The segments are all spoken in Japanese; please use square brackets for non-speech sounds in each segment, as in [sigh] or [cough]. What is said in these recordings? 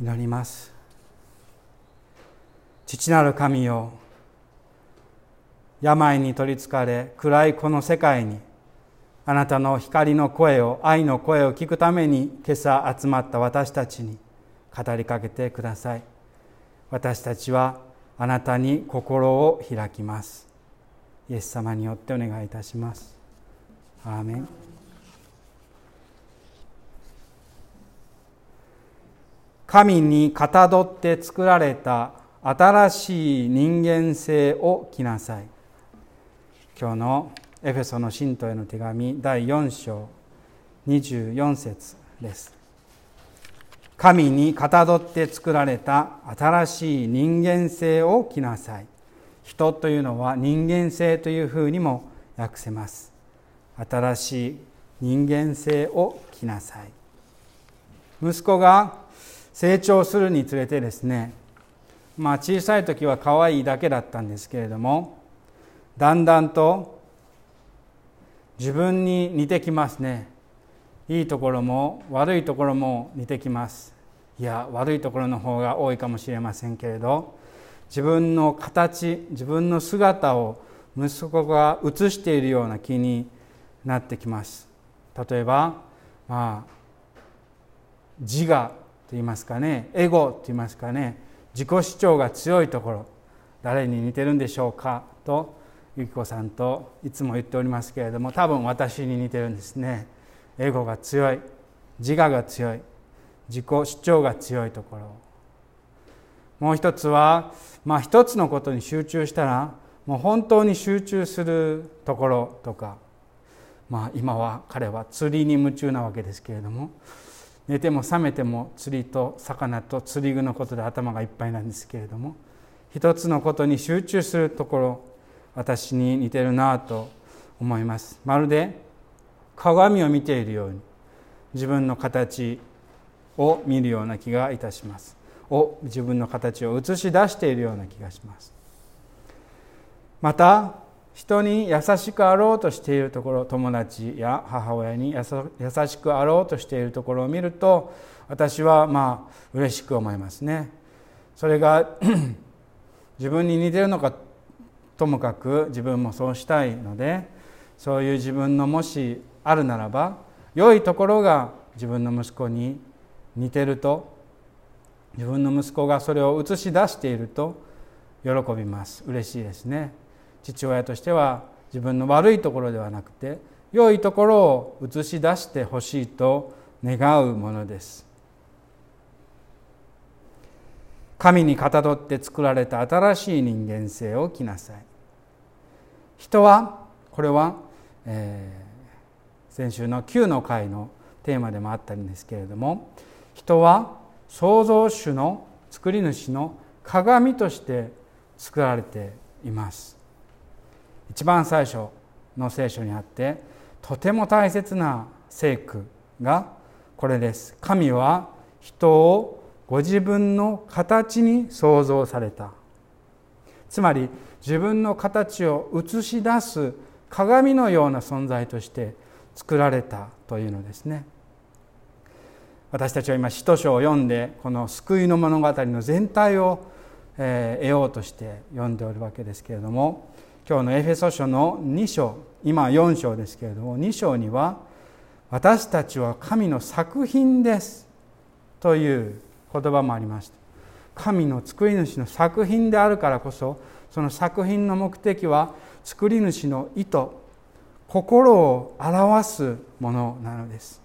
祈ります。父なる神よ病に取りつかれ暗いこの世界にあなたの光の声を愛の声を聞くために今朝集まった私たちに語りかけてください。私たちはあなたに心を開きます。イエス様によってお願いいたします。アーメン。神にかたどって作られた新しい人間性を着なさい。今日のエフェソの信徒への手紙第4章24節です。神にかたどって作られた新しい人間性を着なさい。人というのは人間性というふうにも訳せます。新しい人間性を着なさい。息子が成長するにつれてですねまあ小さい時は可愛いだけだったんですけれどもだんだんと自分に似てきますね。いいところも悪いところも似てきます。いや悪いところの方が多いかもしれませんけれど自分の形自分の姿を息子が映しているような気になってきます。例えばまあ自我言いますかねエゴと言いますかね自己主張が強いところ誰に似てるんでしょうかとゆき子さんといつも言っておりますけれども多分私に似てるんですね。エゴが強い自我が強い自己主張が強いところ。もう一つはまあ一つのことに集中したらもう本当に集中するところとかまあ今は彼は釣りに夢中なわけですけれども寝ても覚めても釣りと魚と釣り具のことで頭がいっぱいなんですけれども一つのことに集中するところ私に似てるなと思います。まるで鏡を見ているように自分の形を見るような気がいたします。を自分の形を映し出しているような気がします。また人に優しくあろうとしているところ友達や母親に優しくあろうとしているところを見ると私はまあ嬉しく思いますね。それが [clears throat] 自分に似てるのかともかく自分もそうしたいのでそういう自分のもしあるならば良いところが自分の息子に似てると自分の息子がそれを映し出していると喜びます。嬉しいですね。父親としては自分の悪いところではなくて良いところを映し出してほしいと願うものです。神にかたどって作られた新しい人間性を着なさい。人はこれは、えー、先週の9の回のテーマでもあったんですけれども人は創造主の作り主の鏡として作られています。一番最初の聖書にあってとても大切な聖句がこれです。神は人をご自分の形に創造された。つまり自分の形を映し出す鏡のような存在として作られたというのですね。私たちは今使徒書を読んでこの救いの物語の全体を得ようとして読んでおるわけですけれども今日のエフェソ書の2章今4章ですけれども2章には「私たちは神の作品です」という言葉もありました。神の作り主の作品であるからこそその作品の目的は作り主の意図心を表すものなのです。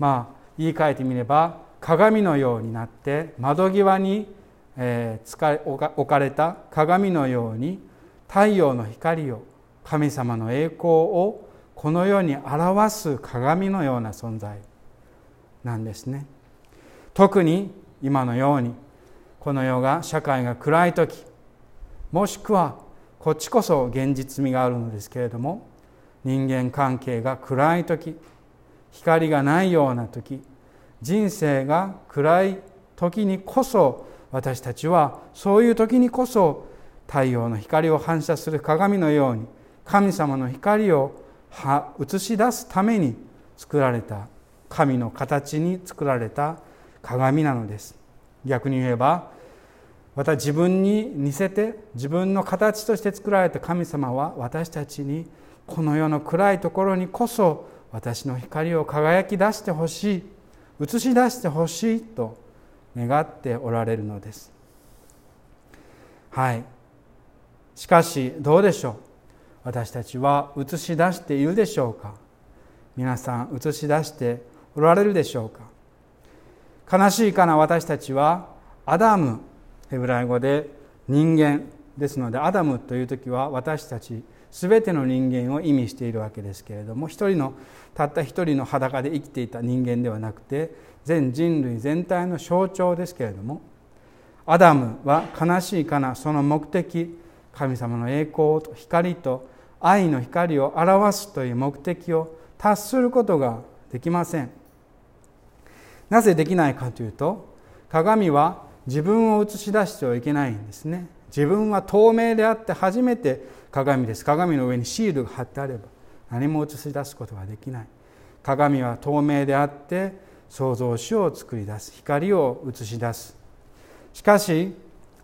まあ言い換えてみれば鏡のようになって窓際に、え置かれた鏡のように太陽の光を神様の栄光をこの世に表す鏡のような存在なんですね。特に今のようにこの世が社会が暗い時もしくはこっちこそ現実味があるのですけれども人間関係が暗い時光がないような時人生が暗い時にこそ私たちはそういう時にこそ太陽の光を反射する鏡のように神様の光を映し出すために作られた神の形に作られた鏡なのです。逆に言えばまた自分に似せて自分の形として作られた神様は私たちにこの世の暗いところにこそ私の光を輝き出してほしい映し出してほしいと願っておられるのです。はい。しかしどうでしょう？私たちは映し出しているでしょうか？皆さん映し出しておられるでしょうか？悲しいかな私たちはアダムヘブライ語で人間ですのでアダムという時は私たち全ての人間を意味しているわけですけれども一人のたった一人の裸で生きていた人間ではなくて全人類全体の象徴ですけれどもアダムは悲しいかなその目的神様の栄光と光と愛の光を表すという目的を達することができませんなぜできないかというと鏡は自分を映し出してはいけないんですね自分は透明であって初めて鏡です鏡の上にシールが貼ってあれば何も映し出すことができない鏡は透明であって創造主を作り出す光を映し出すしかし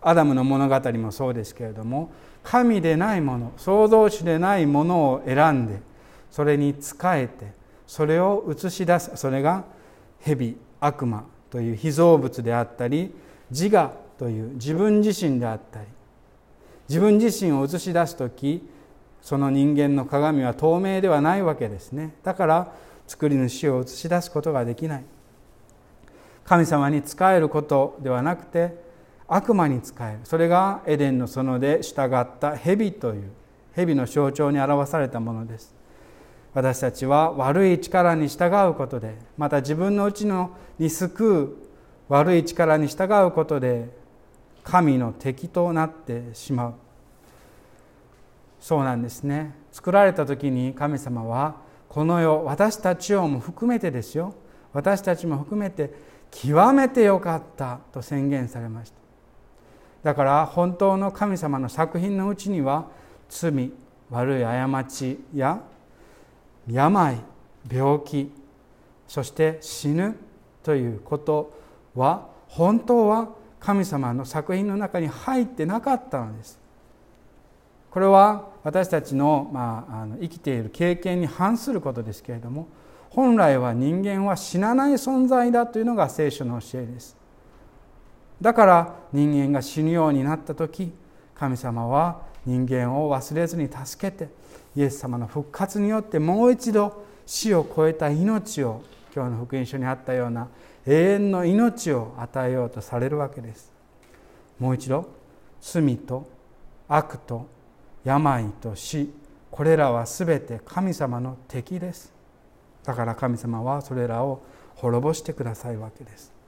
アダムの物語もそうですけれども神でないもの創造主でないものを選んでそれに仕えてそれを映し出すそれが蛇悪魔という被造物であったり自我という自分自身であったり自分自身を映し出す時その人間の鏡は透明ではないわけですね。だから作り主を映し出すことができない。神様に仕えることではなくて悪魔に仕える。それがエデンの園で従った蛇という蛇の象徴に表されたものです。私たちは悪い力に従うことでまた自分のうちのに救う悪い力に従うことで神の敵となってしまう。そうなんですね。作られた時に神様はこの世私たちをも含めてですよ。私たちも含めて極めてよかったと宣言されました。だから本当の神様の作品のうちには罪悪い過ちや病病気そして死ぬということは本当は神様の作品の中に入ってなかったのです。これは私たちの,、まあ、あの生きている経験に反することですけれども本来は人間は死なない存在だというのが聖書の教えです。だから人間が死ぬようになった時神様は人間を忘れずに助けてイエス様の復活によってもう一度死を超えた命を今日の福音書にあったような永遠の命を与えようとされるわけです。もう一度罪と悪と病と死これらは全て神様の敵です。だから神様はそれらを滅ぼしてくださるわけです。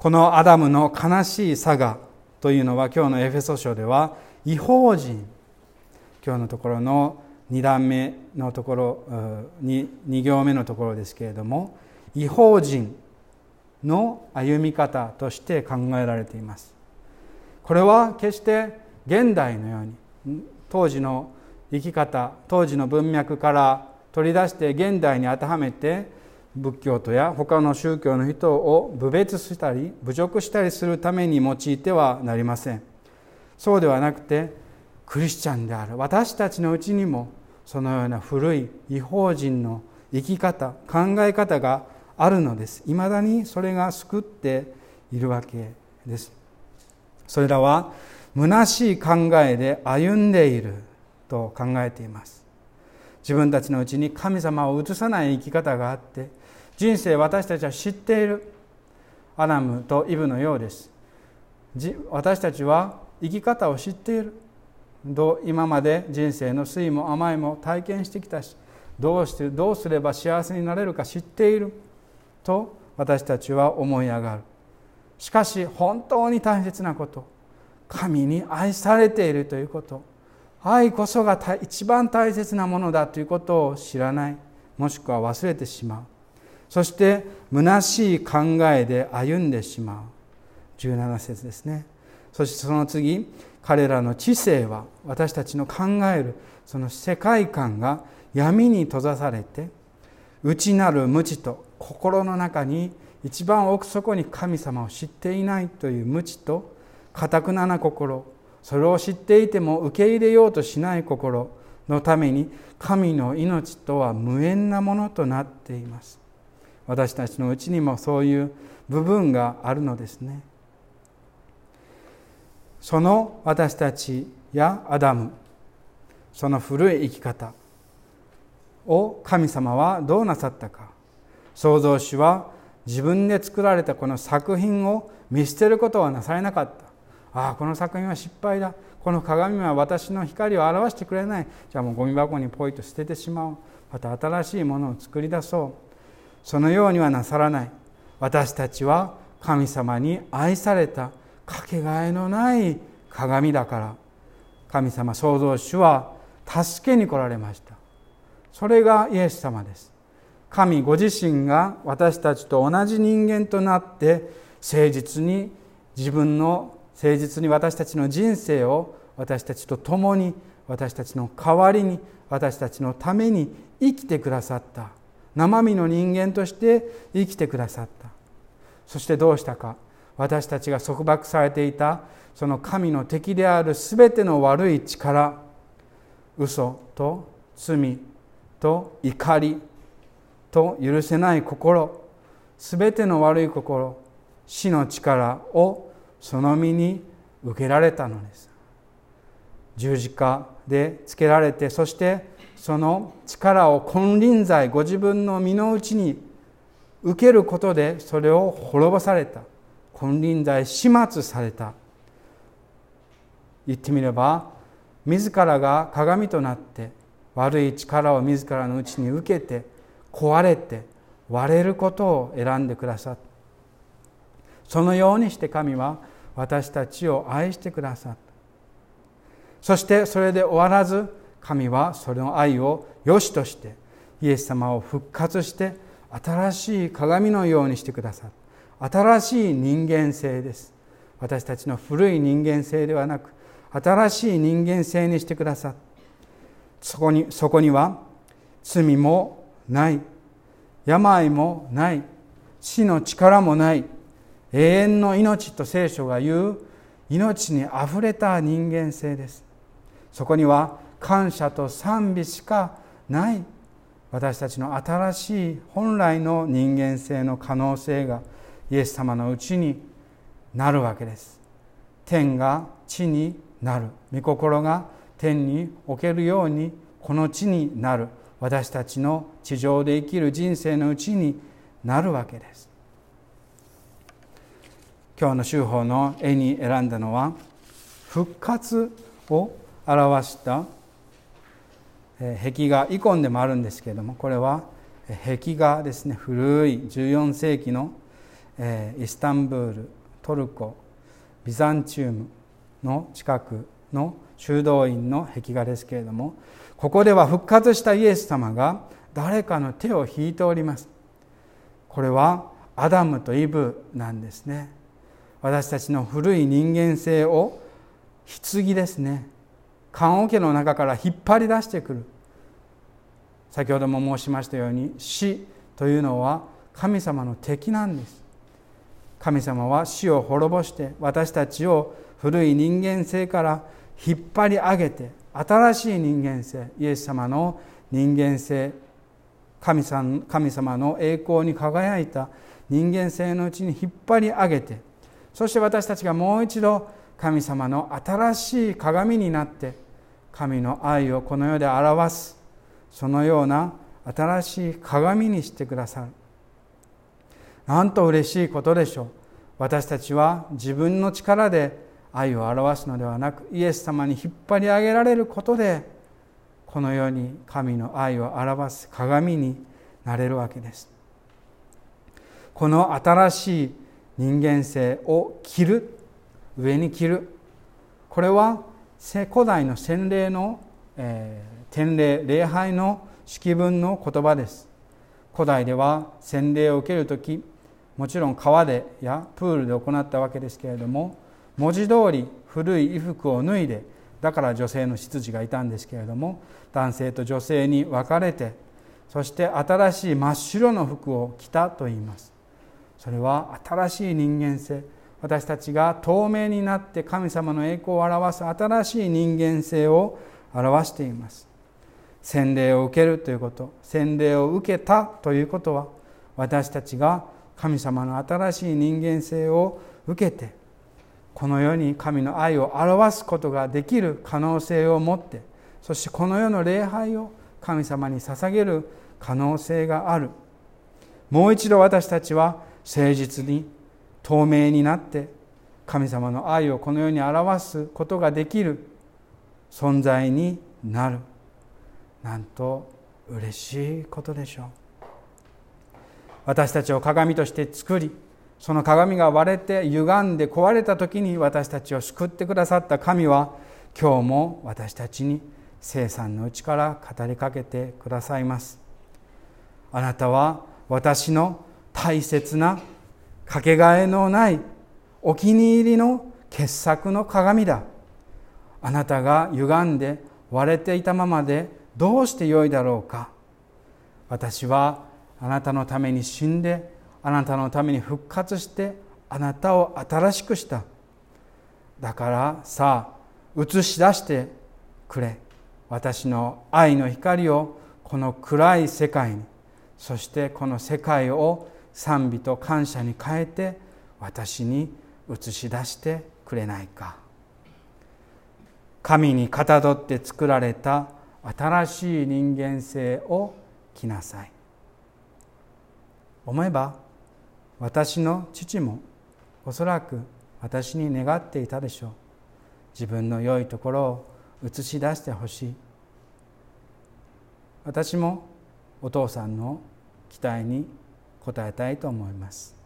このアダムの悲しい佐賀というのは今日のエフェソ書では違法人今日のところの2段目のところ 2, 2行目のところですけれども違法人の歩み方として考えられています。これは決して現代のように当時の生き方当時の文脈から取り出して現代に当てはめて仏教徒や他の宗教の人を侮蔑したり侮辱したりするために用いてはなりません。そうではなくてクリスチャンである私たちのうちにもそのような古い違法人の生き方考え方があるのです。いまだにそれが救っているわけです。それらは虚しい考えで歩んでいると考えています。自分たちのうちに神様を映さない生き方があって人生私たちは知っている。アダムとイブのようです。私たちは生き方を知っている。今まで人生の酸いも甘いも体験してきたしどうしてどうすれば幸せになれるか知っている。と私たちは思い上がる。しかし本当に大切なこと。神に愛されているということ。愛こそが一番大切なものだということを知らない。もしくは忘れてしまう。そして虚しい考えで歩んでしまう。17節ですね。そしてその次彼らの知性は私たちの考えるその世界観が闇に閉ざされて内なる無知と心の中に一番奥底に神様を知っていないという無知とかたくなな心それを知っていても受け入れようとしない心のために神の命とは無縁なものとなっています。私たちのうちにもそういう部分があるのですね。その私たちやアダムその古い生き方を神様はどうなさったか創造主は自分で作られたこの作品を見捨てることはなされなかった。ああこの作品は失敗だ。この鏡は私の光を表してくれない。じゃあもうゴミ箱にポイと捨ててしまう。また新しいものを作り出そう。そのようにはなさらない。私たちは神様に愛されたかけがえのない鏡だから。神様創造主は助けに来られました。それがイエス様です。神ご自身が私たちと同じ人間となって誠実に自分の誠実に私たちの人生を私たちと共に私たちの代わりに私たちのために生きてくださった。生身の人間として生きてくださった。そしてどうしたか。私たちが束縛されていたその神の敵である全ての悪い力嘘と罪と怒りと許せない心全ての悪い心死の力をその身に受けられたのです。十字架でつけられてそしてその力を金輪際ご自分の身の内に受けることでそれを滅ぼされた。金輪際始末された。言ってみれば自らが鏡となって悪い力を自らのうちに受けて壊れて割れることを選んでくださった。そのようにして神は私たちを愛してくださった。そしてそれで終わらず神はそれの愛を良しとしてイエス様を復活して新しい鏡のようにしてくださる。新しい人間性です。私たちの古い人間性ではなく新しい人間性にしてくださる。そこにそこには罪もない。病もない。死の力もない。永遠の命と聖書が言う命にあふれた人間性です。そこには感謝と賛美しかない私たちの新しい本来の人間性の可能性がイエス様のうちになるわけです。天が地になる。御心が天におけるようにこの地になる。私たちの地上で生きる人生のうちになるわけです。今日の修法の絵に選んだのは復活を表した壁画イコンでもあるんですけれどもこれは壁画ですね。古い14世紀のイスタンブールトルコビザンチウムの近くの修道院の壁画ですけれどもここでは復活したイエス様が誰かの手を引いております。これはアダムとイブなんですね。私たちの古い人間性を棺ですね。棺桶の中から引っ張り出してくる。先ほども申しましたように死というのは神様の敵なんです。神様は死を滅ぼして私たちを古い人間性から引っ張り上げて新しい人間性イエス様の人間性神様神様の栄光に輝いた人間性のうちに引っ張り上げてそして私たちがもう一度神様の新しい鏡になって神の愛をこの世で表すそのような新しい鏡にしてくださる。なんと嬉しいことでしょう。私たちは自分の力で愛を表すのではなくイエス様に引っ張り上げられることでこの世に神の愛を表す鏡になれるわけです。この新しい人間性を着る上に着る。これは古代の洗礼の、えー、典礼礼拝の式文の言葉です。古代では洗礼を受ける時もちろん川でやプールで行ったわけですけれども文字通り古い衣服を脱いでだから女性の執事がいたんですけれども男性と女性に分かれてそして新しい真っ白の服を着たと言います。それは新しい人間性私たちが透明になって神様の栄光を表す新しい人間性を表しています。洗礼を受けるということ洗礼を受けたということは私たちが神様の新しい人間性を受けてこの世に神の愛を表すことができる可能性を持ってそしてこの世の礼拝を神様に捧げる可能性がある。もう一度私たちは誠実に透明になって神様の愛をこの世に表すことができる存在になる。なんと嬉しいことでしょう。私たちを鏡として作りその鏡が割れて歪んで壊れた時に私たちを救ってくださった神は今日も私たちに生産のうちから語りかけてくださいます。あなたは私の大切なかけがえのないお気に入りの傑作の鏡だ。あなたが歪んで割れていたままでどうしてよいだろうか。私はあなたのために死んであなたのために復活してあなたを新しくした。だからさあ映し出してくれ。私の愛の光をこの暗い世界にそしてこの世界を賛美と感謝に変えて私に映し出してくれないか。神にかたどって作られた新しい人間性を着なさい。思えば私の父もおそらく私に願っていたでしょう。自分の良いところを映し出してほしい。私もお父さんの期待に答えたいと思います。